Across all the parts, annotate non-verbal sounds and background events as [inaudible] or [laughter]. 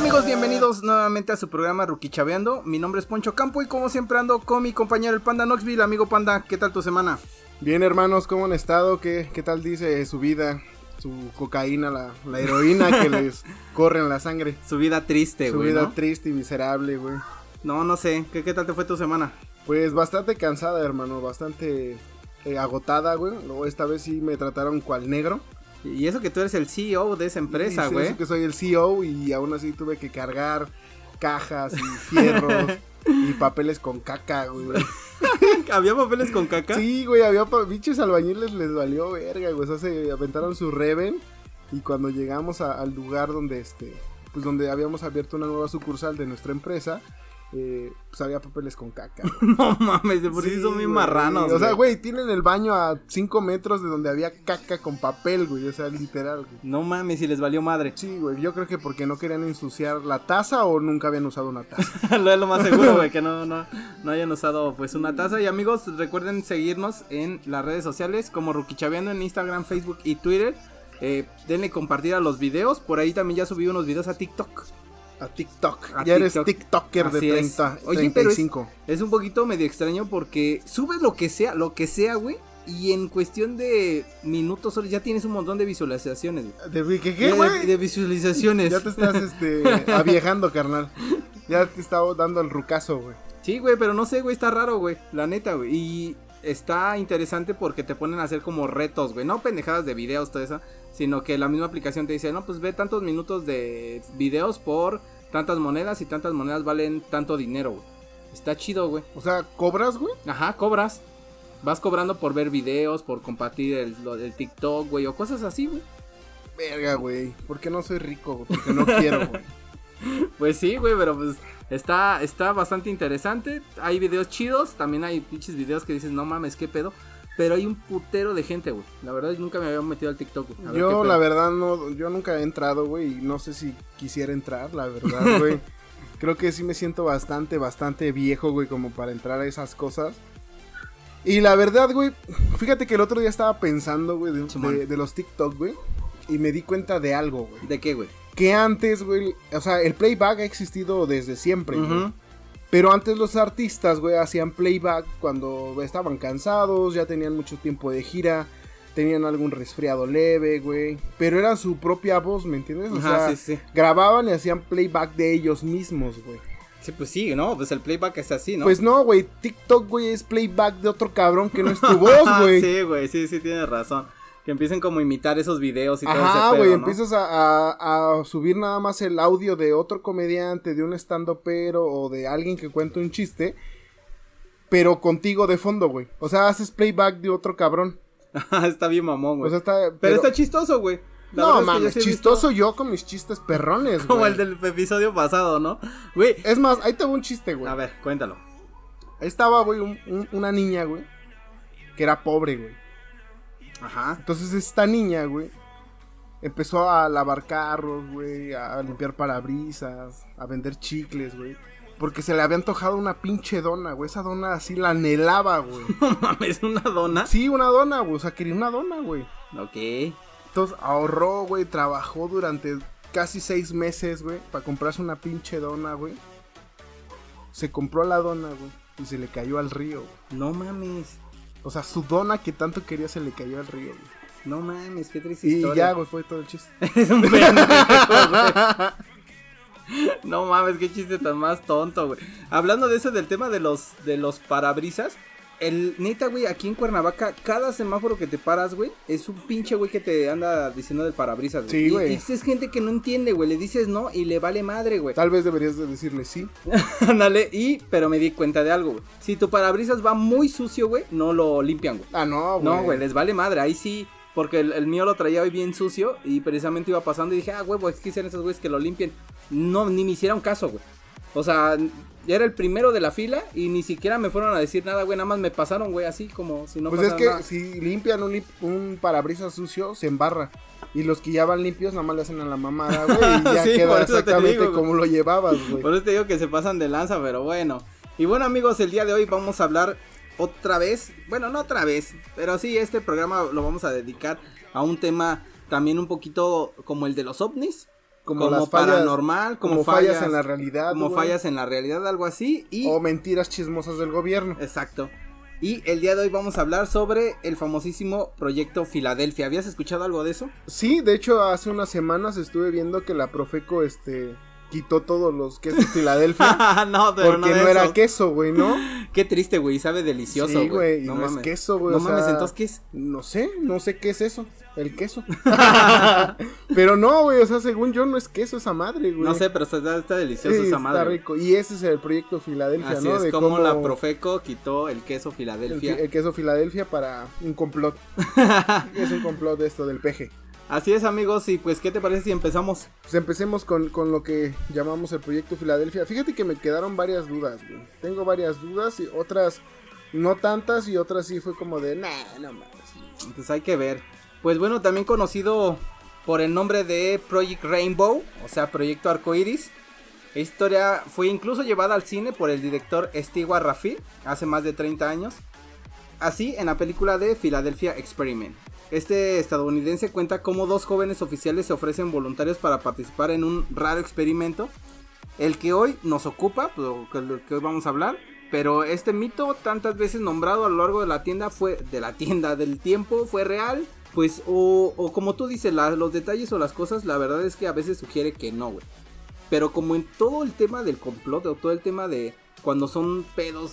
amigos? Bienvenidos nuevamente a su programa Rookie Chaveando. Mi nombre es Poncho Campo y como siempre ando con mi compañero el Panda Knoxville. Amigo Panda, ¿qué tal tu semana? Bien hermanos, ¿cómo han estado? ¿Qué, qué tal dice su vida? Su cocaína, la, la heroína que [laughs] les corre en la sangre. Su vida triste, Su güey. vida ¿no? triste y miserable, güey. no, no sé. ¿Qué, ¿Qué tal te fue tu semana? Pues bastante cansada, hermano, bastante eh, agotada, güey. Esta vez sí me trataron cual negro. Y eso que tú eres el CEO de esa empresa, güey. eso que soy el CEO y aún así tuve que cargar cajas y fierros [laughs] y papeles con caca, güey. [laughs] ¿Había papeles con caca? Sí, güey, había bichos albañiles les valió verga, güey. O sea, se aventaron su reven y cuando llegamos a- al lugar donde este, pues donde habíamos abierto una nueva sucursal de nuestra empresa, eh, pues había papeles con caca. [laughs] No mames, de por sí, son bien güey. marranos. O sea, güey, tienen el baño a 5 metros de donde había caca con papel, güey. O sea, literal, güey. No mames, si les valió madre. Sí, güey, yo creo que porque no querían ensuciar la taza o nunca habían usado una taza. [laughs] lo es lo más seguro, güey, que no, no, no hayan usado pues una taza. Y amigos, recuerden seguirnos en las redes sociales como Rukichaveando en Instagram, Facebook y Twitter. Eh, denle compartir a los videos. Por ahí también ya subí unos videos a TikTok. A TikTok. A ya eres TikTok. TikToker Así de es. 30, Oye, pero es- 35. Es un poquito medio extraño porque subes lo que sea, lo que sea, güey. Y en cuestión de minutos ya tienes un montón de visualizaciones, güey. ¿De qué, de- güey? de visualizaciones. Ya te estás este, [laughs] aviejando, carnal. Ya te estaba dando el rucazo, güey. Sí, güey, pero no sé, güey, está raro, güey. La neta, güey. Y está interesante porque te ponen a hacer como retos, güey. No pendejadas de videos, todo eso. Sino que la misma aplicación te dice, no, pues ve tantos minutos de videos por tantas monedas y tantas monedas valen tanto dinero, güey. Está chido, güey. O sea, ¿cobras, güey? Ajá, cobras. Vas cobrando por ver videos, por compartir el, lo del TikTok, güey, o cosas así, güey. Verga, güey. ¿Por qué no soy rico? güey? Porque no quiero, güey. [laughs] Pues sí, güey, pero pues está, está bastante interesante. Hay videos chidos, también hay pinches videos que dices, no mames, qué pedo. Pero hay un putero de gente, güey. La verdad, nunca me había metido al TikTok, güey. Yo, la verdad, no, yo nunca he entrado, güey, y no sé si quisiera entrar, la verdad, güey. [laughs] Creo que sí me siento bastante, bastante viejo, güey, como para entrar a esas cosas. Y la verdad, güey, fíjate que el otro día estaba pensando, güey, de- de los TikTok, güey, y me di cuenta de algo, güey. ¿De qué, güey? Que antes, güey, o sea, el playback ha existido desde siempre, güey. Pero antes los artistas, güey, hacían playback cuando estaban cansados, ya tenían mucho tiempo de gira, tenían algún resfriado leve, güey. Pero era su propia voz, ¿me entiendes? O Ajá, sea, sí, sí. grababan y hacían playback de ellos mismos, güey. Sí, pues sí, ¿no? Pues el playback es así, ¿no? Pues no, güey, TikTok, güey, es playback de otro cabrón que no es tu voz, [laughs] güey. sí, güey, sí, sí, tienes razón. Que empiecen como a imitar esos videos y todo Ajá, ese pedo, güey, ¿no? empiezas a, a- a subir nada más el audio de otro comediante, de un stand pero o de alguien que cuenta un chiste, pero contigo de fondo, güey. O sea, haces playback de otro cabrón. [laughs] está bien mamón, güey. O sea, está... pero, está chistoso, güey. La No, es que mames, visto chistoso yo con mis chistes perrones, Como güey. el del episodio pasado, ¿no? Güey. Es más, ahí te va un chiste, güey. A ver, cuéntalo. Ahí estaba, güey, un- un- una niña, güey, que era pobre, güey. Ajá. Entonces esta niña, güey, empezó a lavar carros, güey, a limpiar parabrisas, a vender chicles, güey. Porque se le había antojado una pinche dona, güey. Esa dona así la anhelaba, güey. [laughs] No mames, una dona. Sí, una dona, güey. O sea, quería una dona, güey. Ok. Entonces ahorró, güey, trabajó durante casi seis meses, güey, para comprarse una pinche dona, güey. Se compró la dona, güey, y se le cayó al río. güey. No mames. O sea, su dona que tanto quería se le cayó al río, güey. No mames, qué triste Y historia. ya, güey, fue todo el chiste. [laughs] es un pendejo, güey. [laughs] No mames, qué chiste tan más tonto, güey. Hablando de eso del tema de los de los parabrisas, el neta, güey, aquí en Cuernavaca, cada semáforo que te paras, güey, es un pinche güey que te anda diciendo del parabrisas, güey. Sí, Y- güey. Y, es gente que no entiende, güey. Le dices no y le vale madre, güey. Tal vez deberías de decirle sí. [laughs] Ándale, y pero me di cuenta de algo, güey. Si tu parabrisas va muy sucio, güey, no lo limpian, güey. Ah, no, güey. No, güey, les vale madre, ahí sí. Porque el, el mío lo traía hoy bien sucio y precisamente iba pasando y dije, ah, huevo, es que hicieron esos güeyes que lo limpien. No, ni me hicieron caso, güey. O sea, ya era el primero de la fila y ni siquiera me fueron a decir nada, güey. Nada más me pasaron, güey, así como si no pues es que nada. si limpian un, parabrisas sucio, se embarra. Y los que ya van limpios, nada más le hacen a la mamada, güey. Y [laughs] ya Sí, queda exactamente digo, como lo llevabas, güey. Por eso te digo que se pasan de lanza, pero bueno. Y bueno, amigos, el día de hoy vamos a hablar otra vez. Bueno, no otra vez, pero sí, este programa lo vamos a dedicar a un tema también un poquito como el de los ovnis. Como, las fallas, paranormal, como, como fallas, en la realidad. como fallas en la realidad, algo así. Y O mentiras chismosas del gobierno. Exacto. Y el día de hoy vamos a hablar sobre el famosísimo proyecto Filadelfia. ¿Habías escuchado algo de eso? Sí, de hecho, hace unas semanas estuve viendo que la Profeco, este, quitó todos los quesos Filadelfia. [laughs] no, pero porque no, no, de era eso. queso, güey, ¿no? [laughs] Qué triste, güey. Sabe delicioso, sí, güey, y No, no, es mames. queso, güey. No o mames, sea, entonces, ¿qué es? No sé, no sé qué es eso, el queso. [laughs] pero no, güey, o sea, según yo no es queso esa madre, güey. No sé, pero está, está delicioso Sí, esa está madre. rico. Y ese es el proyecto Filadelfia, Así ¿no? es de como cómo la Profeco quitó el queso el, Filadelfia. el queso Filadelfia para un complot. es un complot de esto del PG. Así es, amigos. Y pues, ¿qué te parece si empezamos? Pues empecemos con, con lo que llamamos el proyecto Filadelfia. Fíjate que me quedaron varias dudas, güey. Tengo varias dudas y otras no tantas y otras sí fue como de, nah, no mames. Entonces hay que ver. Pues bueno, también conocido por el nombre de Project Rainbow, o sea, Proyecto Arcoiris. Esta historia fue incluso llevada al cine por el director Stewart Raffi hace más de 30 años. Así en la película de Philadelphia Experiment. Este estadounidense cuenta cómo dos jóvenes oficiales se ofrecen voluntarios para participar en un raro experimento. El que hoy nos ocupa, pues, que hoy vamos a hablar. Pero este mito, tantas veces nombrado a lo largo de la tienda, fue de la tienda [laughs] del tiempo, fue real. Pues, o, o como tú dices, la- los detalles o las cosas, la verdad es que a veces sugiere que no, güey. Pero como en todo el tema del complot, o todo el tema de cuando son pedos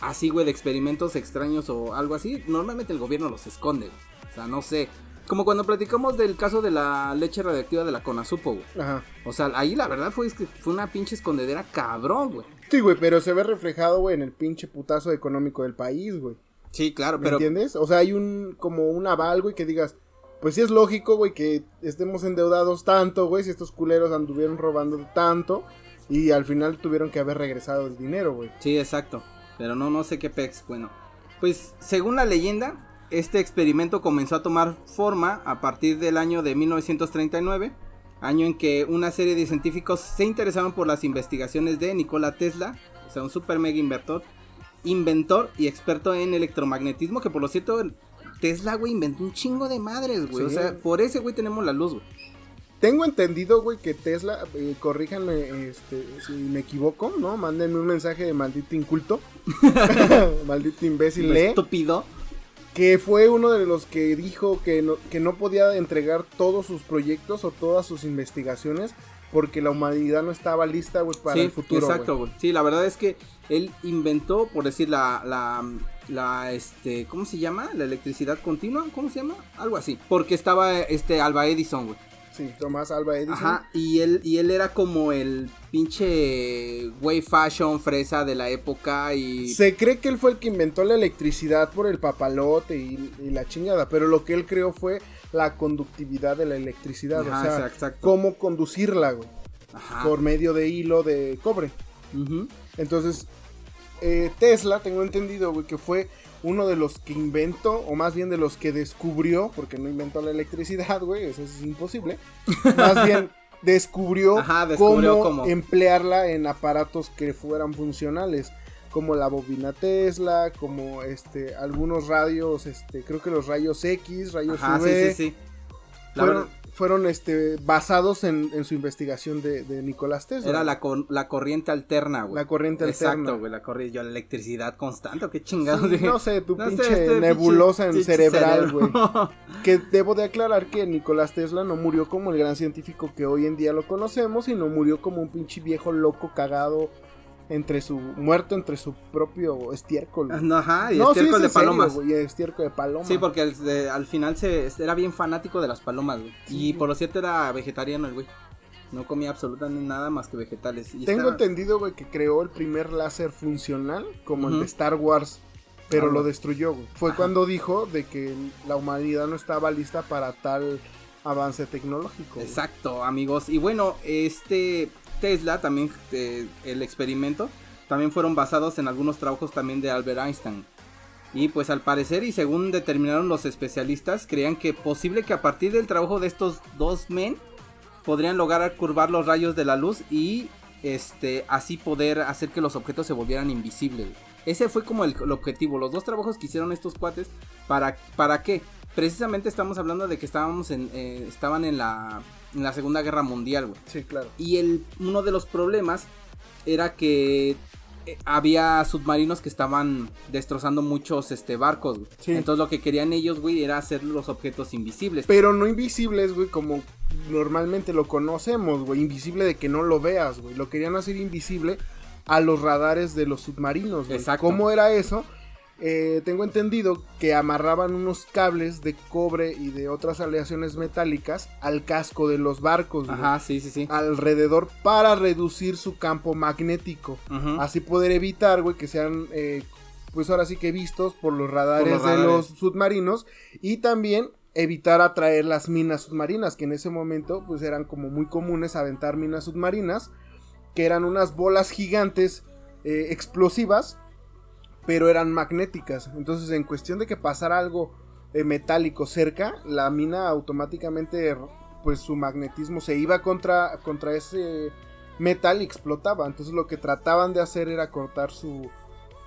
así, güey, de experimentos extraños o algo así, normalmente el gobierno los esconde, güey. Sea, no sé. Como cuando platicamos del caso de la leche radiactiva de la Conasupo, güey. Ajá. O sea, ahí la verdad fue, fue una pinche escondedera cabrón, güey. Sí, güey, pero se ve reflejado, güey, en el pinche putazo económico del país, güey. Sí, claro, ¿Me pero... entiendes? O sea, hay un, como un aval, güey, que digas, pues sí es lógico, güey, que estemos endeudados tanto, güey, si estos culeros anduvieron robando tanto y al final tuvieron que haber regresado el dinero, güey. Sí, exacto. Pero no, no sé qué pex. Bueno, pues según la leyenda, este experimento comenzó a tomar forma a partir del año de 1939, año en que una serie de científicos se interesaron por las investigaciones de Nikola Tesla, o sea, un super mega inventor, inventor y experto en electromagnetismo, que por lo cierto Tesla, güey, inventó un chingo de madres, güey. O sea, por ese güey tenemos la luz, güey. Tengo entendido, güey, que Tesla, eh, corríjanme este, si me equivoco, ¿no? Mándenme un mensaje de maldito inculto, [laughs] maldito imbécil, lee, Estúpido. Que fue uno de los que dijo que no, que no podía entregar todos sus proyectos o todas sus investigaciones porque la humanidad no estaba lista, güey, para sí, el futuro, Exacto, güey. güey. Sí, la verdad es que él inventó, por decir, la, la, la, este, ¿cómo se llama? La electricidad continua, ¿cómo se llama? Algo así. Porque estaba, este, Alba Edison, güey. Sí, Tomás Alba Edison. Ajá, y él, y él era como el pinche güey fashion fresa de la época y... Se cree que él fue el que inventó la electricidad por el papalote y, y la chingada, pero lo que él creó fue la conductividad de la electricidad, Ajá, o sea, exacto, cómo conducirla, güey, Ajá. por medio de hilo de cobre. Entonces, eh, Tesla, tengo entendido, güey, que fue uno de los que inventó, o más bien de los que descubrió, porque no inventó la electricidad, güey, eso es imposible, más bien descubrió, [laughs] Ajá, descubrió cómo, cómo. emplearla en aparatos que fueran funcionales, como la bobina Tesla, como este algunos radios, este creo que los rayos X, rayos Ajá, UV, sí, sí, sí. La fueron, verdad, fueron, este, basados en, en su investigación de, de Nicolás Tesla. era la, cor- la corriente alterna, güey. La corriente Exacto, alterna. güey, la corriente, yo la electricidad constante, ¿o qué chingados Sí, no sé, tu No sé, pinche este nebulosa pinche- en cerebral, güey. [laughs] Que debo de aclarar que Nicolás Tesla no murió como el gran científico que hoy en día lo conocemos, sino murió como un pinche viejo loco cagado entre su muerto entre su propio estiércol. güey. No, Ajá, y no, estiércol es de en serio, palomas. güey, estiércol de palomas. Sí, porque al, de- al final se era bien fanático de las palomas, güey. Sí. Y por lo cierto era vegetariano el güey. No comía absolutamente nada más que vegetales. Y Tengo estaba- entendido, güey, que creó el primer láser funcional como el de Star Wars, pero Ah, lo destruyó, güey. Fue Ajá. cuando dijo de que la humanidad no estaba lista para tal avance tecnológico. güey. Exacto, amigos. Y bueno, este Tesla también, eh, el experimento, también fueron basados en algunos trabajos también de Albert Einstein. Y pues al parecer y según determinaron los especialistas, creían que posible que a partir del trabajo de estos dos men podrían lograr curvar los rayos de la luz y este así poder hacer que los objetos se volvieran invisibles. Ese fue como el, el objetivo. Los dos trabajos que hicieron estos cuates para para qué? Precisamente estamos hablando de que estábamos en eh, estaban en la en la Segunda Guerra Mundial, güey. Sí, claro. Y el, uno de los problemas era que eh, había submarinos que estaban destrozando muchos este, barcos, güey. Sí. Entonces lo que querían ellos, güey, era hacer los objetos invisibles. Pero no invisibles, güey, como normalmente lo conocemos, güey. Invisible de que no lo veas, güey. Lo querían hacer invisible a los radares de los submarinos, güey. Exacto. ¿Cómo era eso? Eh, tengo entendido que amarraban unos cables de cobre y de otras aleaciones metálicas al casco de los barcos, güey. Ajá, sí, sí, sí. Alrededor para reducir su campo magnético. Así poder evitar, güey, que sean, eh, pues ahora sí que vistos por los radares, Por los de los submarinos. Y también evitar atraer las minas submarinas, que en ese momento, pues eran como muy comunes aventar minas submarinas, que eran unas bolas gigantes eh, explosivas, pero eran magnéticas. Entonces, en cuestión de que pasara algo eh, metálico cerca, la mina automáticamente, pues su magnetismo se iba contra, contra ese metal y explotaba. Entonces lo que trataban de hacer era cortar su,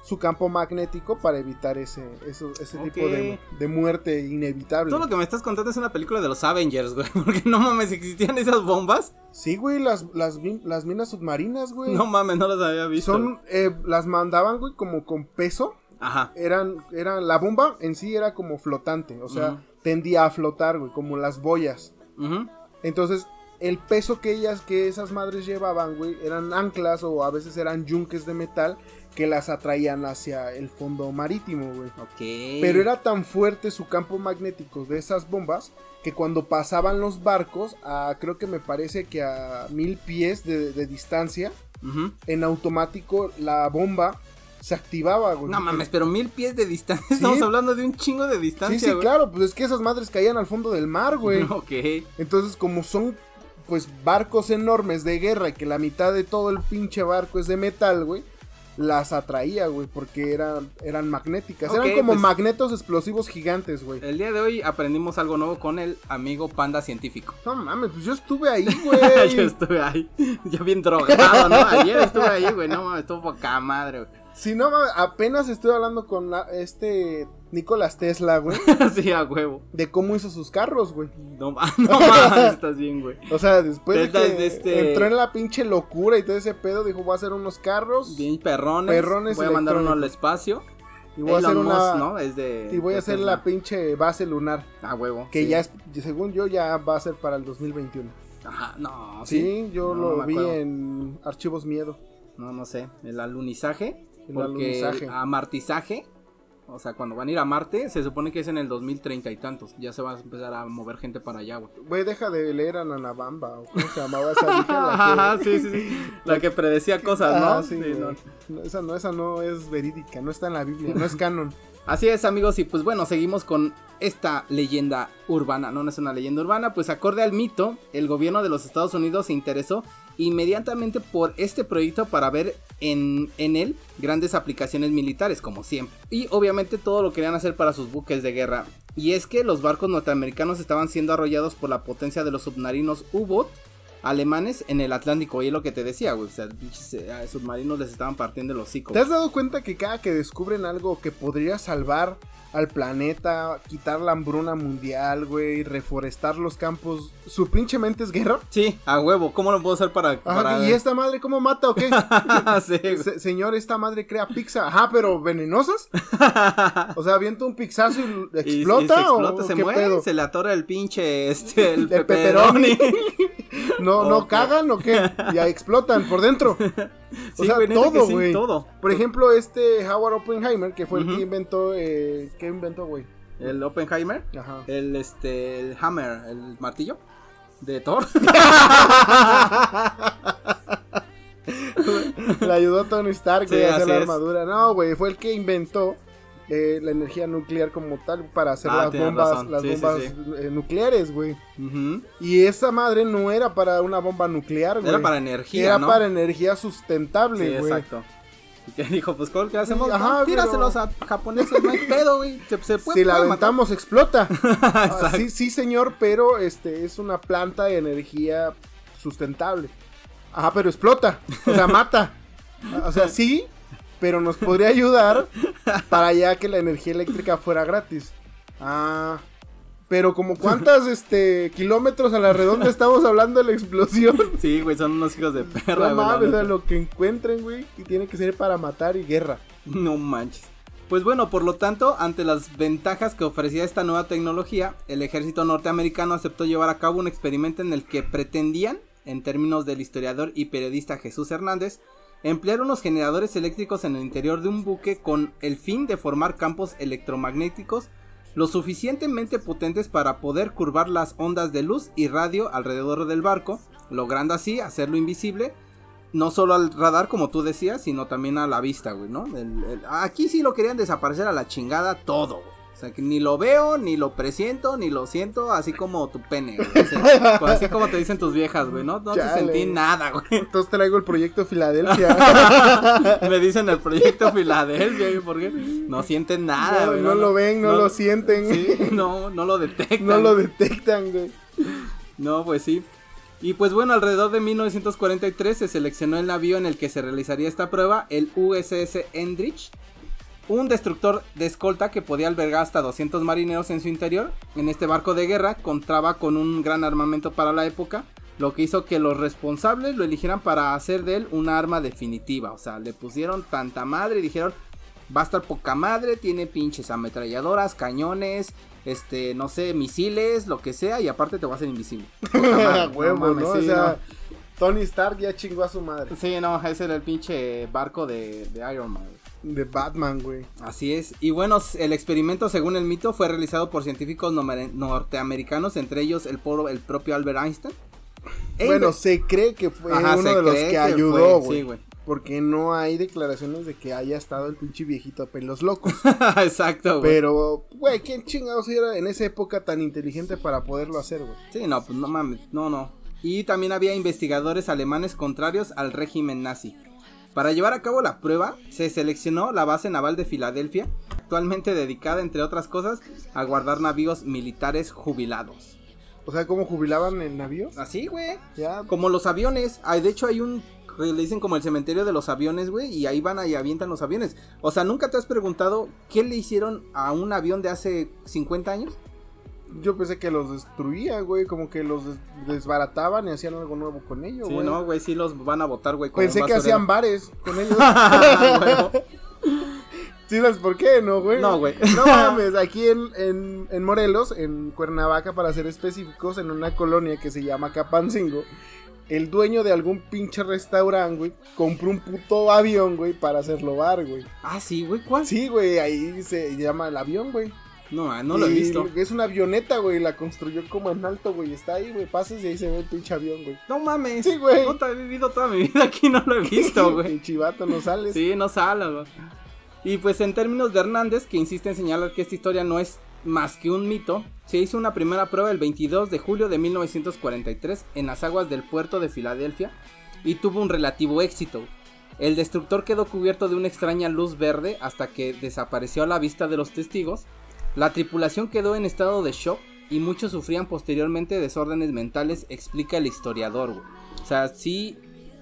su campo magnético para evitar ese, eso- ese tipo de, de muerte inevitable. Todo lo que me estás contando es una película de los Avengers, güey. [laughs] Porque no mames, existían esas bombas. Sí, güey, las, las, las minas submarinas, güey. No mames, no las había visto. Son, eh, las mandaban, güey, como con peso. Ajá. Eran, eran, la bomba en sí era como flotante, o sea, tendía a flotar, güey, como las boyas. Ujú. Entonces, el peso que ellas, que esas madres llevaban, güey, eran anclas o a veces eran yunques de metal que las atraían hacia el fondo marítimo, güey. Ok. Pero era tan fuerte su campo magnético de esas bombas que cuando pasaban los barcos, a, creo que me parece que a mil pies de, de distancia, Ujú. en automático la bomba se activaba, güey. No mames, pero mil pies de distancia. [laughs] Estamos hablando de un chingo de Sí, distancia, sí, güey. claro, pues es que esas madres caían al fondo del mar, güey. [laughs] Ok. Entonces, como son pues barcos enormes de guerra y que la mitad de todo el pinche barco es de metal, güey, las atraía, güey, porque eran, eran magnéticas. Eran como pues- magnetos explosivos gigantes, güey. El día de hoy aprendimos algo nuevo con el amigo panda científico. No mames, pues yo estuve ahí, [laughs] Yo güey. estuve ahí, [laughs] ya bien drogado, ¿no? Ayer estuve ahí, güey, no mames, estuvo poca madre, güey. si no, mames, apenas estoy hablando con la- este Nicolás Tesla, güey, [laughs] sí, a huevo. de cómo hizo sus carros, güey. No, [laughs] no mames, [laughs] estás bien, güey. O sea, después de que es de este- entró en la pinche locura y todo ese pedo, dijo, voy a hacer unos carros Bien perrones. Perrones Voy a mandar uno al espacio. y voy a hacer una... Musk, ¿no? Es de. Y voy a hacer Tesla. la pinche base lunar. A huevo. Que sí. ya es, según yo, ya va a ser para el 2021. Ajá, no, Sí, sí. yo No, lo vi acuerdo. en Archivos Miedo. No, no sé. El alunizaje. El alunizaje. el amartizaje. O sea, cuando van a ir a Marte, se supone que es en el 2030 y tantos. Ya se va a empezar a mover gente para allá, güey. Güey, deja de leer a Nanabamba. ¿o ¿Cómo se llamaba esa vieja? [laughs] Que- sí, sí, sí. La que predecía cosas, ¿no? Ah, sí, no. No, esa, no, esa no es verídica, no está en la Biblia, no es canon. [laughs] Así es, amigos, y pues bueno, seguimos con esta leyenda urbana. No, no es una leyenda urbana, pues acorde al mito, el gobierno de los Estados Unidos se interesó inmediatamente por este proyecto para ver en, en él grandes aplicaciones militares, como siempre. Y obviamente todo lo querían hacer para sus buques de guerra. Y es que los barcos norteamericanos estaban siendo arrollados por la potencia de los submarinos U-Boat alemanes en el Atlántico. Y es lo que te decía, güey. O sea, eh, submarinos les estaban partiendo el hocico. ¿Te has dado cuenta que cada que descubren algo que podría salvar al planeta, quitar la hambruna mundial, güey, reforestar los campos, su pinche mente es guerra? Sí, a huevo. ¿Cómo lo puedo hacer para... Ajá, para... ¿Y esta madre cómo mata o qué? [laughs] Sí. Se- señor, esta madre crea pizza. Ajá, pero venenosas. [laughs] O sea, avienta un pixazo y Y- y explota, se explota, o se muere, pedo. se le atora el pinche este el, [laughs] El pepperoni. No, no cagan o qué? Ya explotan por dentro. [laughs] O Sí, sea, güey, todo, sí, güey. todo. Por ejemplo, este Howard Oppenheimer, que fue el que inventó, eh, ¿qué inventó, güey? El Oppenheimer, Ajá. el este el hammer, el martillo de Thor. [laughs] Le ayudó Tony Stark Sí, güey, a hacer la es. armadura. No, güey, fue el que inventó eh, la energía nuclear como tal para hacer Ah, las bombas, razón. las Sí, bombas sí. eh, nucleares, güey. Y esa madre no era para una bomba nuclear, güey. Era para energía, Era ¿no? para energía sustentable, güey. exacto. Y que [laughs] dijo, pues ¿cuál que hacemos? Ajá, No, tíraselos pero- a japoneses, no hay pedo, güey. Se, se puede si la matar. aventamos explota. [laughs] Ah, sí, sí, señor, pero este es una planta de energía sustentable. Ajá, pero explota. O sea, mata. [laughs] O sea, sí, pero nos podría [laughs] ayudar para ya que la energía eléctrica fuera gratis. Ah, Pero como cuántas [laughs] este kilómetros a la redonda estamos hablando de la explosión. Sí, güey, son unos hijos de perra, No mames, o sea, lo que encuentren, güey, y tiene que ser para matar y guerra. No manches. Pues bueno, por lo tanto, ante las ventajas que ofrecía esta nueva tecnología, el ejército norteamericano aceptó llevar a cabo un experimento en el que pretendían, en términos del historiador y periodista Jesús Hernández, emplear unos generadores eléctricos en el interior de un buque con el fin de formar campos electromagnéticos lo suficientemente potentes para poder curvar las ondas de luz y radio alrededor del barco, logrando así hacerlo invisible, no solo al radar como tú decías, sino también a la vista, güey, ¿no? Aquí sí lo querían desaparecer a la chingada todo, güey. O sea, que ni lo veo, ni lo presiento, ni lo siento, así como tu pene, güey. O sea, [laughs] así como te dicen tus viejas, güey, ¿no? No te sentí nada, güey. Entonces traigo el proyecto Filadelfia. [laughs] Me dicen el proyecto [laughs] Filadelfia, güey, porque no sienten nada, no, güey. no lo ven, no, lo sienten, Sí, no, no lo detectan. no lo detectan, güey. No, pues sí. Y pues bueno, alrededor de 1943 se seleccionó el navío en el que se realizaría esta prueba, el USS Endrich, un destructor de escolta que podía albergar hasta 200 marineros en su interior. En este barco de guerra contaba con un gran armamento para la época, lo que hizo que los responsables lo eligieran para hacer de él una arma definitiva. O sea, le pusieron tanta madre y dijeron, va a estar poca madre, tiene pinches ametralladoras, cañones, este, no sé, misiles, lo que sea, y aparte te va a hacer invisible. [laughs] Huevo, mames, ¿no? sí, o sea, Tony Stark ya chingó a su madre. Sí, no, ese era el pinche barco de, de Iron Man. De Batman, güey. Así es. Y bueno, el experimento, según el mito, fue realizado por científicos norteamericanos, entre ellos el, el propio Albert Einstein. Bueno, se cree que fue Ajá, uno de los que, ayudó, sí, güey. güey. porque no hay declaraciones de que haya estado el pinche viejito a pelos locos. [laughs] Exacto, güey. Pero, güey, ¿quién chingados era en esa época tan inteligente para poderlo hacer, güey? Sí, no, pues no mames, no, no. Y también había investigadores alemanes contrarios al régimen nazi. Para llevar a cabo la prueba, se seleccionó la base naval de Filadelfia, actualmente dedicada, entre otras cosas, a guardar navíos militares jubilados. O sea, ¿cómo jubilaban el navío? Así, güey. Ya, Como los aviones. Ay, de hecho, hay un. Le dicen como el cementerio de los aviones, güey. Y ahí van y avientan los aviones. O sea, ¿nunca te has preguntado qué le hicieron a un avión de hace 50 años? Yo pensé que los destruía, güey, como que los des- desbarataban y hacían algo nuevo con ellos, Sí, güey. no, güey, sí los van a botar, güey. Pensé que hacían bares con ellos. [laughs] Huevo. ¿Sí sabes por qué, no, güey? No, güey. No mames, aquí en, en, en Morelos, en Cuernavaca, para ser específicos, en una colonia que se llama Capancingo, el dueño de algún pinche restaurante, güey, compró un puto avión, güey, para hacerlo bar, güey. Ah, sí, güey, ¿cuál? Sí, güey, ahí se llama el avión, güey. No, ah, no lo he visto. Es una avioneta, güey, la construyó como en alto, güey. Está ahí, güey, pases y ahí se ve el pinche avión, güey. No mames. Sí, güey. Puta, he vivido toda mi vida aquí, no lo he visto, güey. Chivato no sales. Sí, no sale, güey. Y pues en términos de Hernández, que insiste en señalar que esta historia no es más que un mito, se hizo una primera prueba el 22 de julio de 1943 en las aguas del puerto de Filadelfia y tuvo un relativo éxito. El destructor quedó cubierto de una extraña luz verde hasta que desapareció a la vista de los testigos. La tripulación quedó en estado de shock y muchos sufrían posteriormente desórdenes mentales, explica el historiador. güey. O sea, sí,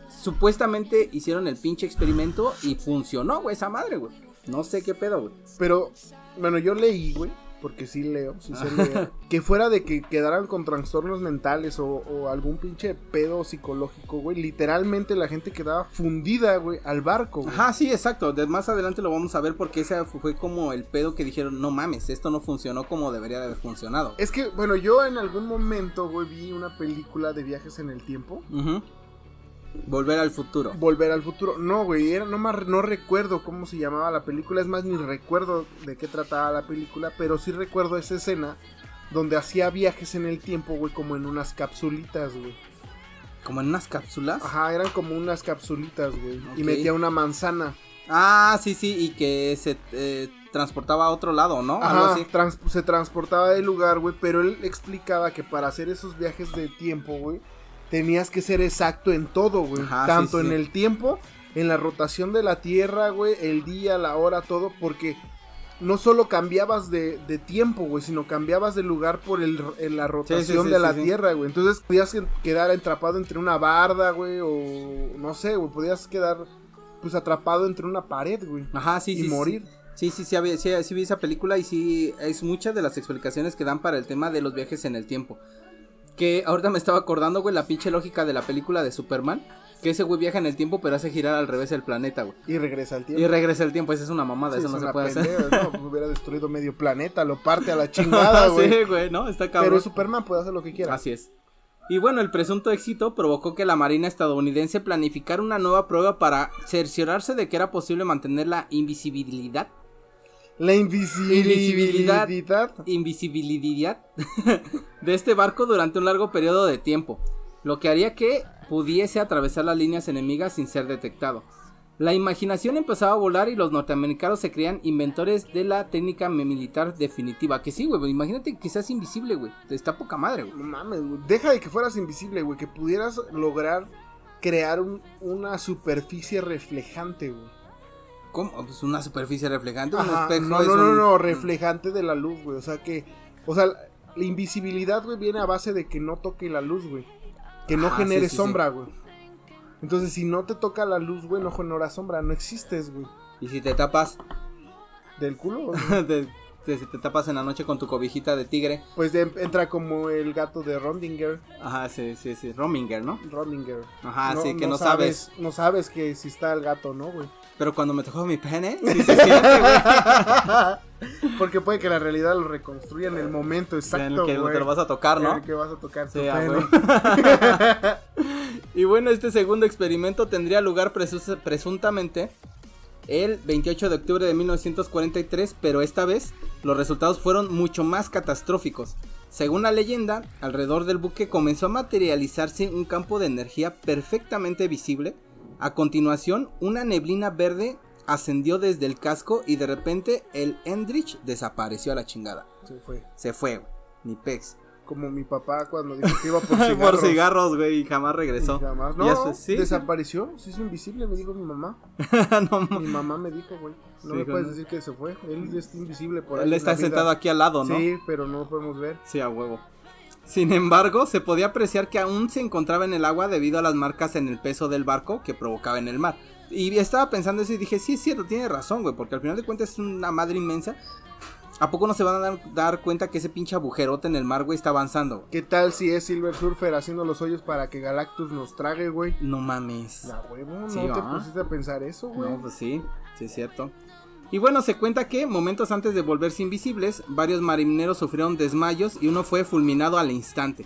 supuestamente hicieron el pinche experimento y funcionó, güey, esa madre, güey. No sé qué pedo, güey. Pero, bueno, yo leí, güey, porque sí leo, sí [laughs] leer, que fuera de que quedaran con trastornos mentales o, o algún pinche pedo psicológico, güey, literalmente la gente quedaba fundida, güey, al barco, güey. Ajá, sí, exacto. De más adelante lo vamos a ver porque ese fue como el pedo que dijeron, no mames, esto no funcionó como debería de haber funcionado. Es que, bueno, yo en algún momento, güey, vi una película de viajes en el tiempo. Ujú. Volver al futuro. Volver al futuro. No, güey, era, no, más, no recuerdo cómo se llamaba la película. Es más, ni recuerdo de qué trataba la película. Pero sí recuerdo esa escena donde hacía viajes en el tiempo, güey, como en unas capsulitas, güey. Como en unas cápsulas. Ajá, eran como unas capsulitas, güey. Y metía una manzana. Ah, sí, sí, y que se eh, transportaba a otro lado, ¿no? Algo Ajá, así. trans- se transportaba del lugar, güey. Pero él explicaba que para hacer esos viajes de tiempo, güey, tenías que ser exacto en todo, güey. Ajá, Tanto sí. en el tiempo, en la rotación de la Tierra, güey, el día, la hora, todo. Porque no solo cambiabas de, de tiempo, güey, sino cambiabas de lugar por el, en la rotación sí, de la. Tierra, güey. Entonces podías que- quedar atrapado entre una barda, güey, o no sé, güey, podías quedar pues atrapado entre una pared, güey. Ajá, sí, y sí. morir. Sí, sí, sí, había- sí, sí vi esa película y sí es muchas de las explicaciones que dan para el tema de los viajes en el tiempo. Que ahorita me estaba acordando, güey, la pinche lógica de la película de Superman. Que ese güey viaja en el tiempo, pero hace girar al revés el planeta, güey. Y regresa al tiempo. Y regresa el tiempo, esa es una mamada, Sí, eso es no se puede hacer. No, [laughs] hubiera destruido medio planeta, lo parte a la chingada, [laughs] güey. sí, güey, ¿no? Está cabrón. Pero Superman puede hacer lo que quiera. Así es. Y bueno, el presunto éxito provocó que la Marina estadounidense planificara una nueva prueba para cerciorarse de que era posible mantener la invisibilidad. La invisibilidad. Invisibilidad [laughs] de este barco durante un largo periodo de tiempo, lo que haría que pudiese atravesar las líneas enemigas sin ser detectado. La imaginación empezaba a volar y los norteamericanos se creían inventores de la técnica militar definitiva. Que sí, güey, imagínate que seas invisible, güey. Está poca madre, güey. No mames, güey. Deja de que fueras invisible, güey. Que pudieras lograr crear un- una superficie reflejante, güey. ¿Cómo? Pues una superficie reflejante, un Ajá, espejo. no, no, no, un- no, reflejante de la luz, güey. O sea que, o sea, la, invisibilidad, güey, viene a base de que no toque la luz, güey. Que no Ajá, genere sí, sí, sí. sombra, güey. Entonces, si no te toca la luz, güey, no genera sombra, no existes, güey. Y si te tapas, Del culo, [laughs] de- de- si te tapas en la noche con tu cobijita de tigre. Pues de- entra como el gato de Rondinger. Ajá, sí, sí, sí. Rominger, ¿no? Rondinger. Ajá, sí, que no sabes. No sabes que si está el gato, ¿no, güey? Pero cuando me tocó mi pene, sí [laughs] se siente, güey. Porque puede que la realidad lo reconstruya en el momento En exacto, el que güey. te lo vas a tocar, En ¿no? el que vas a tocar tu Sí, a pene. [laughs] y bueno, este segundo experimento tendría lugar presuntamente el 28 de octubre de 1943, pero esta vez los resultados fueron mucho más catastróficos. Según la leyenda, alrededor del buque comenzó a materializarse un campo de energía perfectamente visible. A continuación, una neblina verde ascendió desde el casco y de repente el Endrich desapareció a la chingada. Se fue. Se fue, güey. ni pex. Como mi papá cuando [laughs] dijo que iba por cigarros. Por cigarros, güey, y jamás Y regresó. jamás. No, eso- sí, desapareció. Se hizo invisible, me dijo mi mamá. [laughs] no, Mi mamá me dijo, güey. No Sí, me puedes ¿no? decir que se fue. Él está invisible por ahí. él está sentado aquí al lado, ¿no? Sí, pero no lo podemos ver. Sí, a huevo. Sin embargo, se podía apreciar que aún se encontraba en el agua debido a las marcas en el peso del barco que provocaba en el mar. Y estaba pensando eso y dije, sí es cierto, tiene razón, güey, porque al final de cuentas es una madre inmensa. ¿A poco no se van a dar, dar cuenta que ese pinche agujerote en el mar, güey, está avanzando? ¿Qué tal si es Silver Surfer haciendo los hoyos para que Galactus nos trague, güey? No mames. La huevo, ¿no Sí, te pusiste a pensar eso, güey? No, pues sí, sí es cierto. Y bueno, se cuenta que momentos antes de volverse invisibles, varios marineros sufrieron desmayos y uno fue fulminado al instante.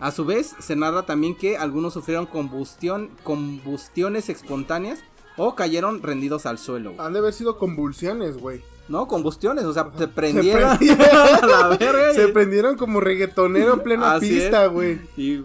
A su vez, se narra también que algunos sufrieron combustión, combustiones espontáneas o cayeron rendidos al suelo. Han de haber sido convulsiones, güey. No, combustiones, o sea, se prendieron prendieron. [laughs] a la verga Se prendieron como reggaetonero en plena Así pista, güey. y,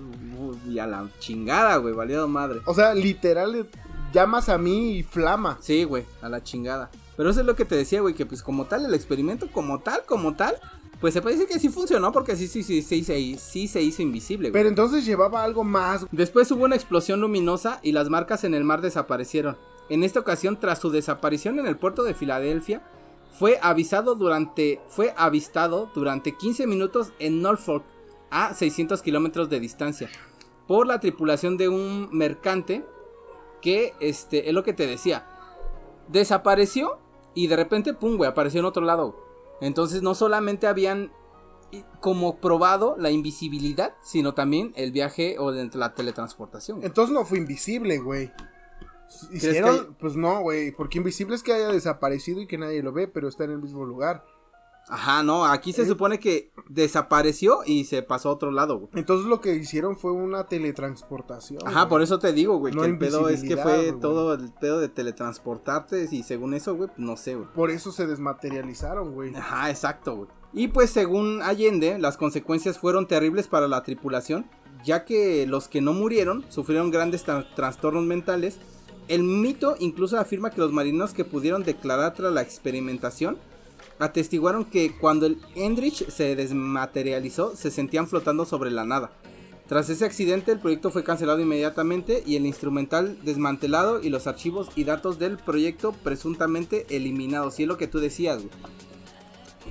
y a la chingada, güey, valido madre. O sea, literal, llamas a mí y flama. Sí, güey, a la chingada. Pero eso es lo que te decía, güey, que pues como tal, el experimento como tal, como tal, pues se puede decir que sí funcionó porque sí, sí, sí, sí, sí, sí se hizo invisible, güey. Pero entonces llevaba algo más. Después hubo una explosión luminosa y las marcas en el mar desaparecieron. En esta ocasión, tras su desaparición en el puerto de Filadelfia, fue avisado durante, fue avistado durante 15 minutos en Norfolk, a 600 kilómetros de distancia, por la tripulación de un mercante que, este, es lo que te decía, desapareció y de repente, pum, güey, apareció en otro lado. Entonces no solamente habían y- como probado la invisibilidad, sino también el viaje o la teletransportación. güey. Entonces no fue invisible, güey. ¿Crees Hicieron, pues no, güey, porque invisible es que haya desaparecido y que nadie lo ve, pero está en el mismo lugar. Ajá, no, aquí se Eh. supone que desapareció y se pasó a otro lado, güey. Entonces lo que hicieron fue una teletransportación. Ajá, güey. por eso te digo, güey, No que el pedo es que fue güey. todo el pedo de teletransportarte y según eso, güey, pues, no sé, güey. Por eso se desmaterializaron, güey. Ajá, exacto, güey. Y pues según Allende, las consecuencias fueron terribles para la tripulación, ya que los que no murieron sufrieron grandes tra- trastornos mentales. El mito incluso afirma que los marineros que pudieron declarar tras la experimentación atestiguaron que cuando el Endrich se desmaterializó se sentían flotando sobre la nada. Tras ese accidente el proyecto fue cancelado inmediatamente y el instrumental desmantelado y los archivos y datos del proyecto presuntamente eliminados. Y es lo que tú decías, güey.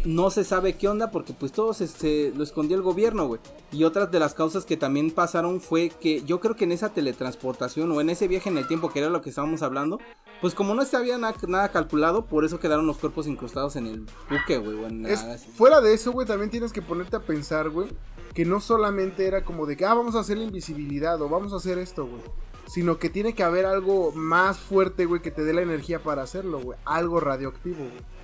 No se sabe qué onda porque pues todo se, se lo escondió el gobierno, güey. Y otras de las causas que también pasaron fue que yo creo que en esa teletransportación o en ese viaje en el tiempo que era lo que estábamos hablando, pues como no estaba nada, nada calculado, por eso quedaron los cuerpos incrustados en el buque, güey. o en la- Es- fuera de eso, güey, también tienes que ponerte a pensar, güey, que no solamente era como de que, ah, vamos a hacer la invisibilidad o vamos a hacer esto, güey. Sino que tiene que haber algo más fuerte, güey, que te dé la energía para hacerlo, güey. Algo radioactivo, güey.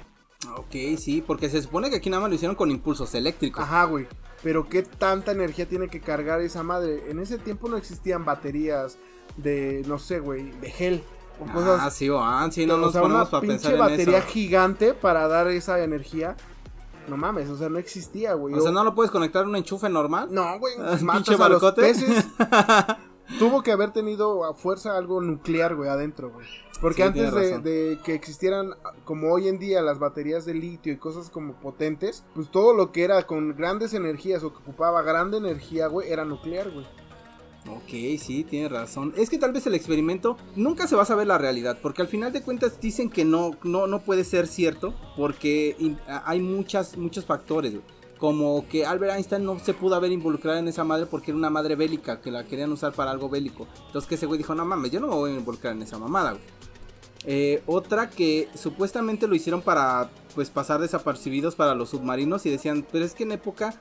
Ok, sí, porque se supone que aquí nada más lo hicieron con impulsos eléctricos. Ajá, güey. Pero qué tanta energía tiene que cargar esa madre. En ese tiempo no existían baterías de, no sé, güey, de gel. O cosas Ah, sí, o ah, sí, no o nos sea, ponemos una para pinche pensar en batería eso. gigante para dar esa energía. No mames, o sea, no existía, güey. O sea, ¿no lo puedes conectar a un enchufe normal? No, güey, [laughs] matas pinche a los peces. [laughs] Tuvo que haber tenido a fuerza algo nuclear, güey, adentro, güey. Porque Sí, antes de, que existieran, como hoy en día, las baterías de litio y cosas como potentes, pues todo lo que era con grandes energías o que ocupaba grande energía, güey, era nuclear, güey. Ok, sí, tienes razón. Es que tal vez el experimento nunca se va a saber la realidad, porque al final de cuentas dicen que no, no, no puede ser cierto, porque hay muchas, muchos factores, güey. Como que Albert Einstein no se pudo haber involucrado en esa madre porque era una madre bélica, que la querían usar para algo bélico. Entonces que ese güey dijo, no mames, yo no me voy a involucrar en esa mamada, güey. Eh, otra que supuestamente lo hicieron para pues pasar desapercibidos para los submarinos y decían, pero es que en época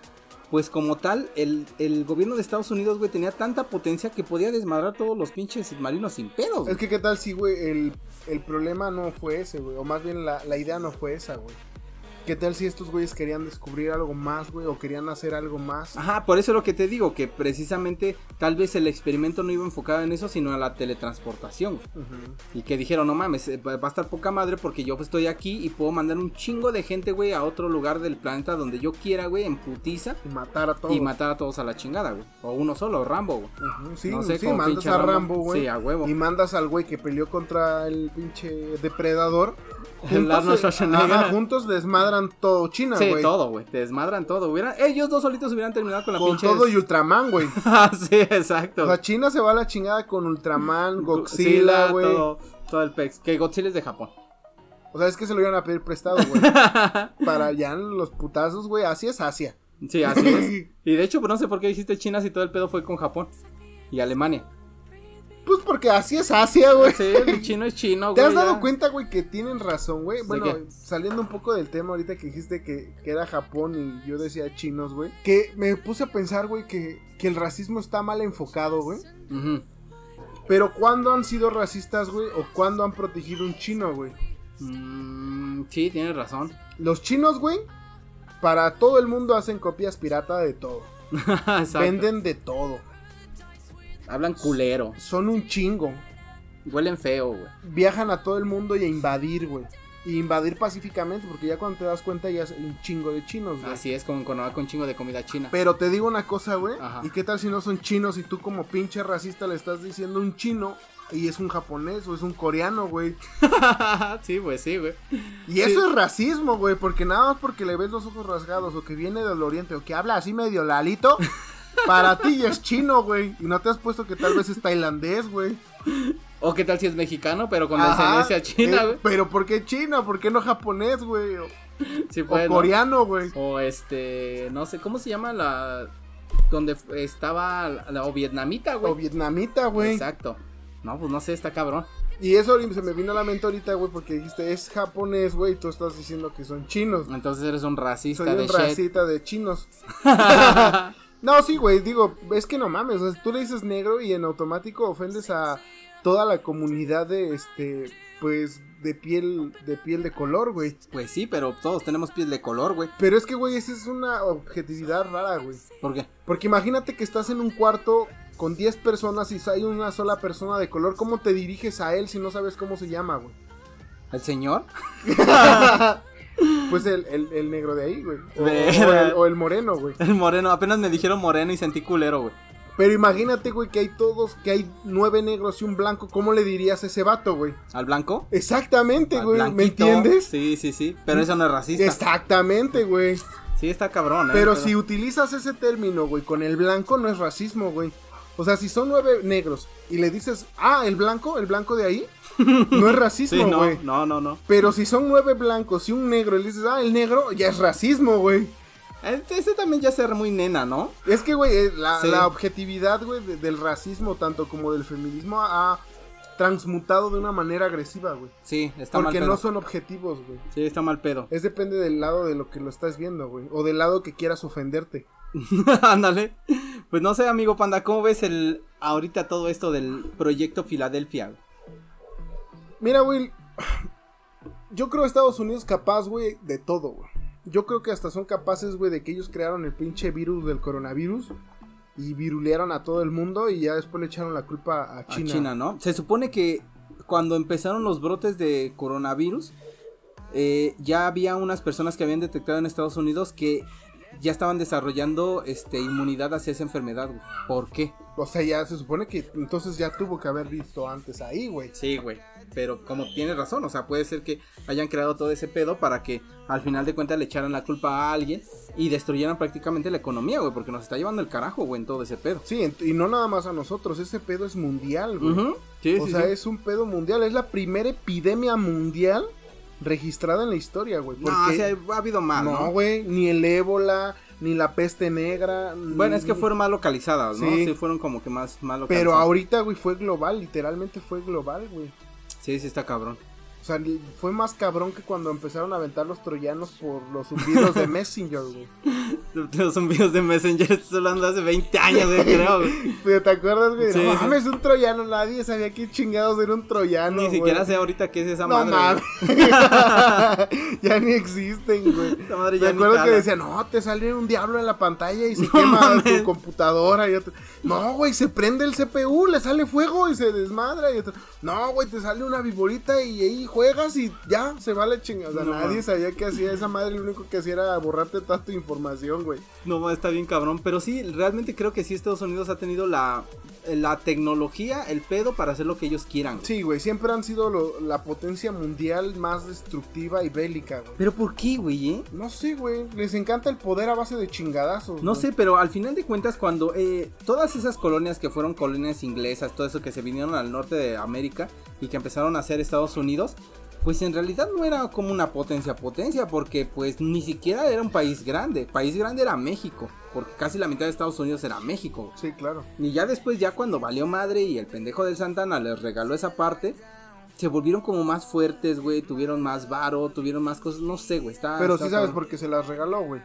pues como tal, el, el gobierno de Estados Unidos, güey, tenía tanta potencia que podía desmadrar todos los pinches submarinos sin pedos. Es que, ¿qué tal si, güey, el, el problema no fue ese, güey? O más bien la, la idea no fue esa, güey. ¿Qué tal si estos güeyes querían descubrir algo más, güey? O querían hacer algo más. Ajá, por eso es lo que te digo, que precisamente tal vez el experimento no iba enfocado en eso, sino a la teletransportación. Ujú. Y que dijeron, no mames, eh, va a estar poca madre porque yo estoy aquí y puedo mandar un chingo de gente, güey, a otro lugar del planeta donde yo quiera, güey, en putiza. Y matar a todos. Y matar a todos a la chingada, güey. O uno solo, Rambo, güey. Ujú, Sí, No sé, sí, mandas a Rambo. Rambo, güey. Sí, a huevo. Y mandas al güey que peleó contra el pinche depredador. Schwarzenegger. ajá, juntos desmadran todo China, Sí, güey. todo, güey. Desmadran todo. Hubieran, ellos dos solitos hubieran terminado con la Con pinche. todo y Ultraman, güey. [laughs] Ah, sí, exacto. O sea, China se va a la chingada con Ultraman, Godzilla, güey. todo, todo el pex. Que Godzilla es de Japón. O sea, es que se lo iban a pedir prestado, güey. [laughs] Para ya los putazos, güey. Así es Asia. Sí, así es. [laughs] Y de hecho, pues no sé por qué dijiste China si todo el pedo fue con Japón. Y Alemania. Pues porque así es Asia, güey. Sí, el chino es chino, ¿Te güey. has dado ya. cuenta, güey, que tienen razón, güey? Bueno, saliendo un poco del tema ahorita que dijiste que, que era Japón y yo decía chinos, güey. Que me puse a pensar, güey, que, que el racismo está mal enfocado, güey. Pero ¿cuándo han sido racistas, güey? ¿O cuándo han protegido un chino, güey? Mm, sí, tienes razón. [laughs] Los chinos, güey, para todo el mundo hacen copias pirata de todo. Venden de todo. Hablan culero. Son un chingo. Huelen feo, güey. Viajan a todo el mundo y a invadir, güey. Y invadir pacíficamente, porque ya cuando te das cuenta ya es un chingo de chinos, güey. Así es, como con, con chingo de comida china. Pero te digo una cosa, güey. ¿Y qué tal si no son chinos y tú como pinche racista le estás diciendo un chino y es un japonés o es un coreano, güey? [laughs] sí, pues sí, güey. Y eso es racismo, güey, porque nada más porque le ves los ojos rasgados o que viene del oriente o que habla así medio lalito, [laughs] para ti es chino, güey. Y no te has puesto que tal vez es tailandés, güey. O qué tal si es mexicano, pero con descendencia china, eh, güey. pero ¿por qué china? ¿Por qué no japonés, güey? O, Sí, pues, coreano, güey. O este, no sé, ¿cómo se llama la... Donde estaba la... O vietnamita, güey. O vietnamita, güey. Exacto. No, pues no sé, está cabrón. Y eso se me vino a la mente ahorita, güey, porque dijiste, es japonés, güey, y tú estás diciendo que son chinos. Entonces eres un racista Soy de un shit. racista de chinos. [laughs] no, sí, güey, digo, es que no mames, o sea, tú le dices negro y en automático ofendes a toda la comunidad de, este, pues, de piel, de piel de color, güey. Pues sí, pero todos tenemos piel de color, güey. Pero es que, güey, esa es una objetividad rara, güey. ¿Por qué? Porque imagínate que estás en un cuarto con 10 personas y hay una sola persona de color, ¿cómo te diriges a él si no sabes cómo se llama, güey? ¿El señor? [laughs] [laughs] Pues el, el, el negro de ahí, güey. O, el, o el moreno, güey. El moreno. Apenas me dijeron moreno y sentí culero, güey. Pero imagínate, güey, que hay todos, que hay nueve negros y un blanco. ¿Cómo le dirías a ese vato, güey? ¿Al blanco? Exactamente, ¿Al güey. ¿Me entiendes? Sí, sí, sí. Pero eso no es racista. Exactamente, güey. Sí, está cabrón, ¿eh? Pero si utilizas ese término, güey, con el blanco no es racismo, güey. O sea, si son nueve negros y le dices, ah, el blanco, el blanco de ahí, no es [laughs] racismo, güey. no, no, no. Pero si son nueve blancos y un negro y le dices, ah, el negro, ya es racismo, güey. Este, ese también ya ser muy nena, ¿no? Es que, güey, eh, la, Sí. la objetividad, güey, de- del racismo, tanto como del feminismo, ha transmutado de una manera agresiva, güey. Sí, está mal Porque pedo. no son objetivos, güey. Sí, está mal pedo. Es depende del lado de lo que lo estás viendo, güey. O del lado que quieras ofenderte. [laughs] Ándale. Pues no sé, amigo Panda, ¿cómo ves el ahorita todo esto del proyecto Filadelfia? Mira, güey. Yo creo Estados Unidos capaz, güey, de todo, güey. Yo creo que hasta son capaces, güey, de que ellos crearon el pinche virus del coronavirus y virulearon a todo el mundo y ya después le echaron la culpa a. China. ¿no? Se supone que cuando empezaron los brotes de coronavirus, eh, ya había unas personas que habían detectado en Estados Unidos que ya estaban desarrollando este inmunidad hacia esa enfermedad. güey. ¿Por qué? O sea, ya se supone que entonces ya tuvo que haber visto antes ahí, güey. Sí, güey. Pero como tienes razón, o sea, puede ser que hayan creado todo ese pedo para que al final de cuentas le echaran la culpa a alguien y destruyeran prácticamente la economía, güey, porque nos está llevando el carajo, güey, en todo ese pedo. Sí, y no nada más a nosotros, ese pedo es mundial, güey. Ujú. Sí, o sí, sea, sí. es un pedo mundial, es la primera epidemia mundial registrada en la historia, güey. No, sí, ha habido más, ¿no? No, güey, ni el ébola, ni la peste negra. Bueno, es que fueron más localizadas, ¿no? Sí. Sí, fueron como que más, más localizadas. Pero ahorita, güey, fue global, literalmente fue global, güey. Sí, sí está cabrón. O sea, fue más cabrón que cuando empezaron a aventar los troyanos por los zumbidos de [laughs] Messenger, güey. Los zumbidos de Messenger, estoy hablando hace 20 años, güey, creo, güey. Pero, ¿Te acuerdas, güey? Sí, no mames, un troyano, nadie sabía qué chingados era un troyano, Ni güey. siquiera sé ahorita qué es esa No madre. güey. [laughs] ya ni existen, güey. Esa madre Me ya ni acuerdo que jala. decían, no, te sale un diablo en la pantalla y se [laughs] No quema mames. tu computadora. Y otro, no, güey, se prende el CPU, le sale fuego y se desmadra. Y otro, no, güey, te sale una viborita y ahí juegas y ya, se va la chingada. O sea, No nadie sabía que hacía esa madre, lo único que hacía era borrarte toda tu información, güey. No, está bien cabrón. Pero sí, realmente creo que sí Estados Unidos ha tenido la, la tecnología, el pedo para hacer lo que ellos quieran. güey. Sí, güey, siempre han sido lo- la potencia mundial más destructiva y bélica, güey. Pero ¿por qué, güey, eh? No sé, güey, les encanta el poder a base de chingadazos. No güey. sé, pero al final de cuentas, cuando eh, todas esas colonias que fueron colonias inglesas, todo eso que se vinieron al norte de América y que empezaron a hacer Estados Unidos, pues en realidad no era como una potencia potencia, porque pues ni siquiera era un país grande. País grande era México, porque casi la mitad de Estados Unidos era México. Sí, claro. Y ya después, ya cuando valió madre y el pendejo del Santana les regaló esa parte, se volvieron como más fuertes, güey, tuvieron más varo, tuvieron más cosas, no sé, güey. Está, Pero está sí sabes cabrón. por qué se las regaló, güey.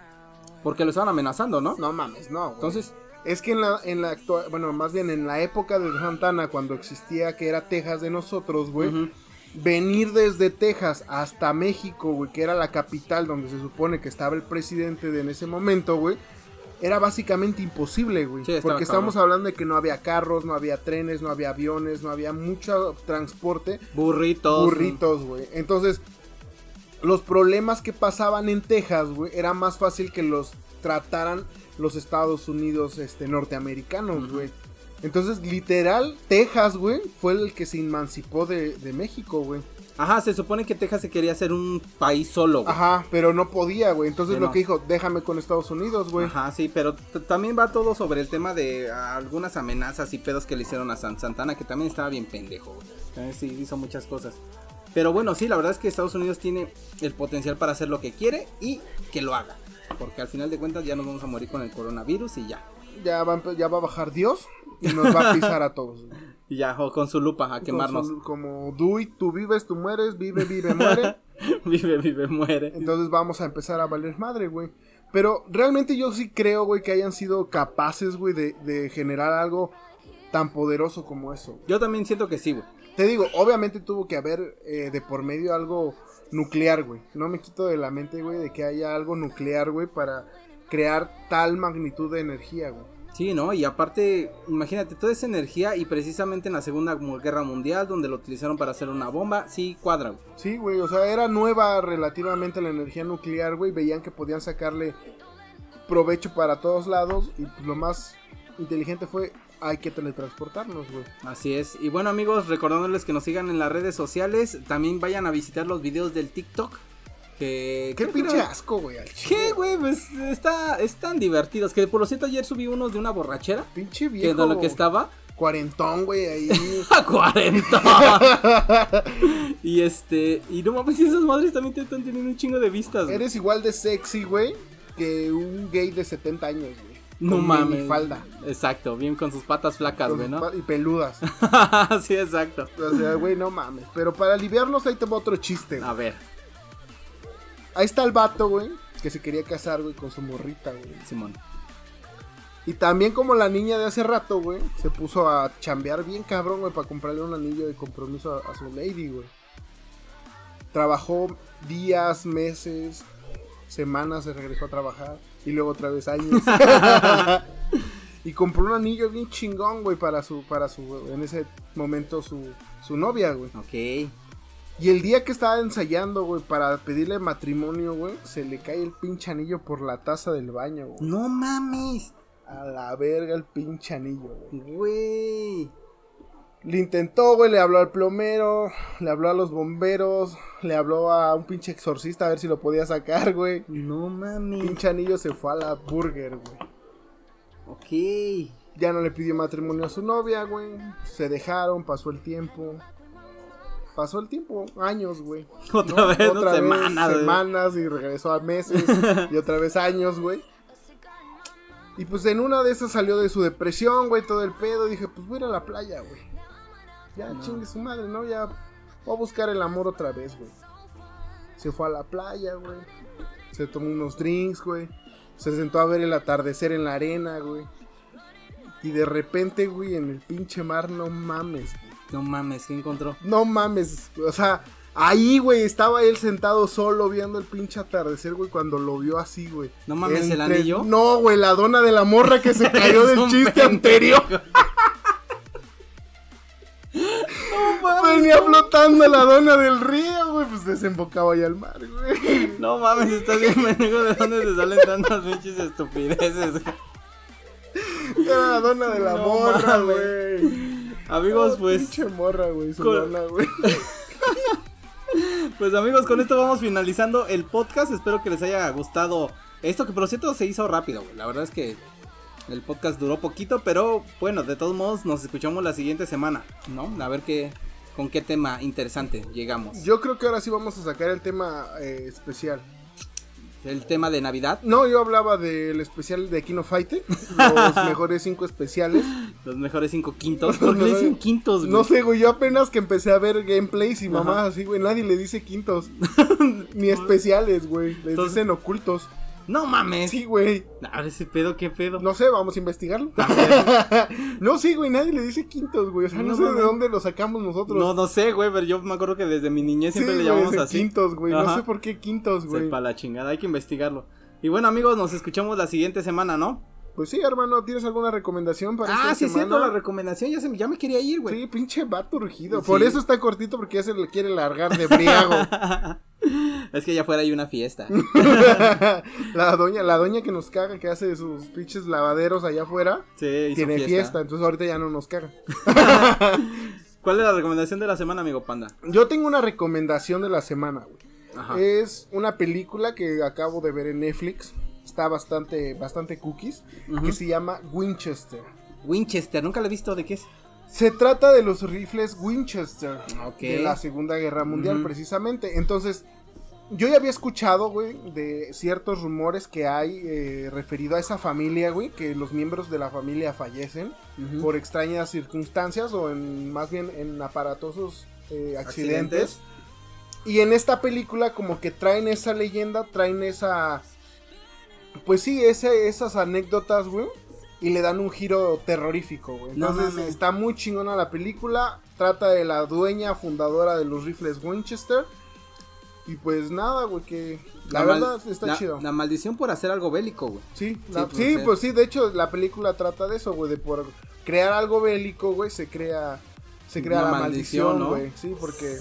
Porque lo estaban amenazando, ¿no? No mames, no, güey. Entonces, Es que en la, en la actual, bueno, más bien en la época de Santana, cuando existía que era Texas de nosotros, güey. Venir desde Texas hasta México, güey, que era la capital donde se supone que estaba el presidente de en ese momento, güey, era básicamente imposible, güey. Sí, porque cabrón. hablando de que no había carros, no había trenes, no había aviones, no había mucho transporte, burritos. burritos, güey. Entonces, los problemas que pasaban en Texas, güey, era más fácil que los trataran los Estados Unidos este, norteamericanos, güey. Entonces, literal, Texas, güey, fue el que se emancipó de, de México, güey. Ajá, se supone que Texas se quería hacer un país solo, güey. Ajá, pero no podía, güey. Entonces lo que dijo, déjame con Estados Unidos, güey. Ajá, sí, pero también va todo sobre el tema de ah, algunas amenazas y pedos que le hicieron a San Santana, que también estaba bien pendejo, güey. También sí, hizo muchas cosas. Pero bueno, sí, la verdad es que Estados Unidos tiene el potencial para hacer lo que quiere y que lo haga. Porque al final de cuentas ya nos vamos a morir con el coronavirus y ya. Ya, va, ya va a bajar Dios y nos va a pisar a todos. [laughs] Y ya, o con su lupa a quemarnos. Como, como Dewey, tú vives, tú mueres, vive, vive, muere. [laughs] vive, vive, muere. Entonces vamos a empezar a valer madre, güey. Pero realmente yo sí creo, güey, que hayan sido capaces, güey, de, de generar algo tan poderoso como eso. Yo también siento que sí, güey. Te digo, obviamente tuvo que haber eh, de por medio algo nuclear, güey. No me quito de la mente, güey, de que haya algo nuclear, güey, para crear tal magnitud de energía, güey. Sí, ¿no? Y aparte, imagínate, toda esa energía y precisamente en la Segunda Guerra Mundial, donde lo utilizaron para hacer una bomba, sí cuadra, güey. Sí, güey, o sea, era nueva relativamente la energía nuclear, güey. Veían que podían sacarle provecho para todos lados y pues, lo más inteligente fue hay que teletransportarnos, güey. Así es. Y bueno, amigos, recordándoles que nos sigan en las redes sociales, también vayan a visitar los videos del TikTok. Que, Qué que pinche asco, güey. ¿Qué, güey? Pues está, están divertidos. Que por lo cierto, ayer subí unos de una borrachera. Pinche Que viejo. de lo que estaba. Cuarentón, güey, ahí. [laughs] ¡A 40! y este. Y no mames, esas madres también te están teniendo un chingo de vistas. güey. Eres igual de sexy, güey, que un gay de 70 años, güey. No mames. falda. Exacto, bien con sus patas flacas, güey, ¿no? Y peludas. [laughs] sí, exacto. O sea, güey, no mames. Pero para aliviarnos, ahí te va otro chiste. güey. A ver, Ahí está el vato, güey, que se quería casar, güey, con su morrita, güey. Simón. Y también como la niña de hace rato, güey, se puso a chambear bien cabrón, güey, para comprarle un anillo de compromiso a, a su lady, güey. Trabajó días, meses, semanas, se regresó a trabajar y luego otra vez años. [laughs] y compró un anillo bien chingón, güey, para su, para su, en ese momento su, su novia, güey. Ok. Y el día que estaba ensayando, güey, para pedirle matrimonio, güey, se le cae el pinche anillo por la taza del baño, güey. No mames. A la verga el pinche anillo, güey. Güey. Le intentó, güey, le habló al plomero, le habló a los bomberos, le habló a un pinche exorcista a ver si lo podía sacar, güey. No mames. Pinche anillo se fue a la burger, güey. Ok. Ya no le pidió matrimonio a su novia, güey. Se dejaron, pasó el tiempo. Pasó el tiempo, años, güey. Otra ¿no? vez, Semanas, y regresó a meses [laughs] y otra vez años, güey. Y pues en una de esas salió de su depresión, güey, todo el pedo. Dije, pues voy a ir a la playa, güey. Ya No. chingue su madre, ¿no? Ya voy a buscar el amor otra vez, güey. Se fue a la playa, güey. Se tomó unos drinks, güey. Se sentó a ver el atardecer en la arena, güey. Y de repente, güey, en el pinche mar, no mames. No mames, ¿qué encontró? No mames, o sea, ahí, güey, estaba él sentado solo viendo el pinche atardecer, güey, cuando lo vio así, güey. No mames, ¿el anillo? No, güey, la dona de la morra que se [laughs] cayó del chiste pendejo. anterior. [laughs] No [laughs] mames. Venía flotando la dona del río, güey, pues desembocaba ahí al mar, güey. No mames, estás bien pendejo de dónde te salen tantas pinches estupideces. güey? Era la dona de la No morra, güey. Amigos, Oh, pues, Pinche morra, güey, su Con- güey. [laughs] pues amigos, con esto vamos finalizando el podcast. Espero que les haya gustado esto, que por cierto se hizo rápido, güey. La verdad es que el podcast duró poquito, pero bueno, de todos modos nos escuchamos la siguiente semana, ¿no? A ver qué, con qué tema interesante llegamos. Yo creo que ahora sí vamos a sacar el tema eh, especial. El tema de Navidad, No, yo hablaba del especial de Kino Fighter, los [laughs] mejores cinco especiales. Los mejores cinco quintos. [laughs] ¿Por qué le dicen quintos, güey? No sé, güey, yo apenas que empecé a ver gameplays y mamás así, güey, nadie le dice quintos. [laughs] Ni especiales, güey, les Entonces- dicen ocultos. No mames. Sí, güey. A ver ese pedo, qué pedo. No sé, vamos a investigarlo. [laughs] no, sí, güey, nadie le dice quintos, güey. O sea, no, No sé de dónde lo sacamos nosotros. No, no sé, güey, pero yo me acuerdo que desde mi niñez sí, siempre le llamamos así. quintos, güey. No sé por qué quintos, güey. Sepa la chingada, hay que investigarlo. Y bueno, amigos, nos escuchamos la siguiente semana, ¿no? Pues sí, hermano, ¿tienes alguna recomendación para Ah, esta sí, semana? cierto, la recomendación. Ya, se, me- ya me quería ir, güey. Sí, pinche vato urgido. Sí. Por eso está cortito, porque ya se le quiere largar de briago. [laughs] es que allá afuera hay una fiesta. [laughs] la doña, la doña que nos caga, que hace sus pinches lavaderos allá afuera, Sí, hizo tiene fiesta. entonces ahorita ya no nos caga. [laughs] ¿Cuál es la recomendación de la semana, amigo Panda? Yo tengo una recomendación de la semana, güey. Ajá. Es una película que acabo de ver en Netflix. Está bastante, bastante cookies. Que se llama Winchester. Winchester, nunca la he visto, ¿de qué es? Se trata de los rifles Winchester. Ok. De la Segunda Guerra Mundial, precisamente. Entonces, yo ya había escuchado, güey, de ciertos rumores que hay eh, referido a esa familia, güey, que los miembros de la familia fallecen por extrañas circunstancias o en más bien en aparatosos eh, accidentes. ¿Accidentes? Y en esta película como que traen esa leyenda, traen esa... Pues sí, ese, esas anécdotas, güey. Y le dan un giro terrorífico, güey. No Entonces mames. está muy chingona la película. Trata de la dueña fundadora de los rifles Winchester. Y pues nada, güey, que... La, verdad está la- chido. La maldición por hacer algo bélico, güey. Sí, Sí, la- pues, sí, sí. pues sí, de hecho la película trata de eso, güey, de por crear algo bélico, güey, se crea se crea Una la maldición, ¿no? güey, sí, porque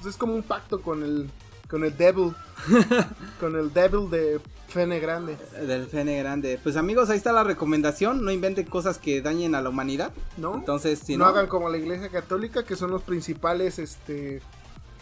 pues, es como un pacto con el con el devil, [laughs] con el devil de Fene Grande, Del Fene Grande. Pues amigos, ahí está la recomendación. No inventen cosas que dañen a la humanidad. ¿no? Entonces, si no, no, hagan como la Iglesia Católica, que son los principales este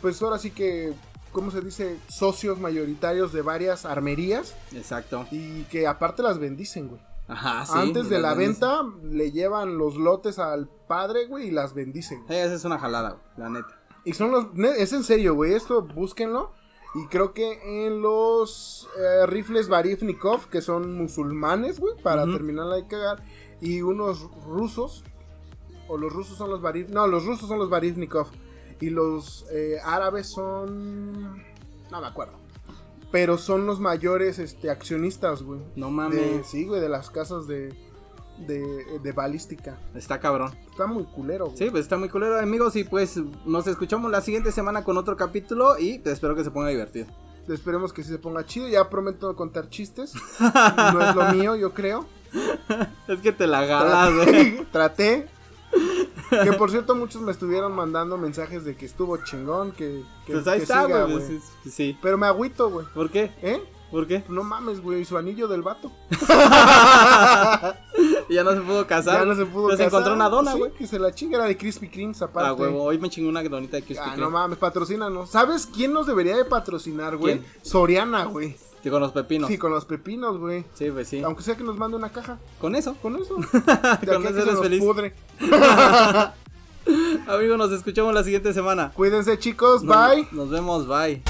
pues ahora sí que ¿cómo se dice? Socios mayoritarios de varias armerías Exacto. y que aparte las bendicen, güey. Ajá, sí. Antes de la venta le llevan los lotes al padre, güey, y las bendicen. Esa es una jalada, güey, la neta. Y son los. Es en serio, güey. Esto búsquenlo. Y creo que en los eh, rifles Barivnikov, que son musulmanes, güey, para Ujú. terminarla de cagar. Y unos rusos. O los rusos son los Bariv. No, los rusos son los Barivnikov. Y los eh, árabes son. No me acuerdo. Pero son los mayores este, accionistas, güey. No De- mames. sí, güey, de las casas de, de, de balística. Está cabrón. Está muy culero, güey. Sí, pues está muy culero, amigos. Y pues nos escuchamos la siguiente semana con otro capítulo. Y pues, espero que se ponga divertido. Esperemos que sí se ponga chido. Ya prometo contar chistes. No es lo mío, yo creo. [laughs] Es que te la galas, güey. [laughs] Traté. Que por cierto, muchos me estuvieron mandando mensajes de que estuvo chingón. Que, que, Pues ahí que está, güey. pues, sí, sí. Pero me agüito, güey. ¿Por qué? ¿Eh? ¿Por qué? No mames, güey. Su anillo del vato. [laughs] ya no se pudo casar. Ya no se pudo Pero se casar. encontró una dona, Sí, güey. que se la chinga era de Krispy Kreme, aparte. Ah, huevo. Hoy me chingó una donita de Krispy Ah, Kreme. no mames, patrocínanos. ¿Sabes quién nos debería de patrocinar, güey? Soriana, güey. Sí, con los pepinos. Sí, con los pepinos, güey. Sí, pues sí. Aunque sea que nos mande una caja. Con eso. Con eso. [laughs] De Con eso se eres nos feliz. pudre. [laughs] Amigos, nos escuchamos la siguiente semana. Cuídense, chicos. Bye. Nos vemos, bye.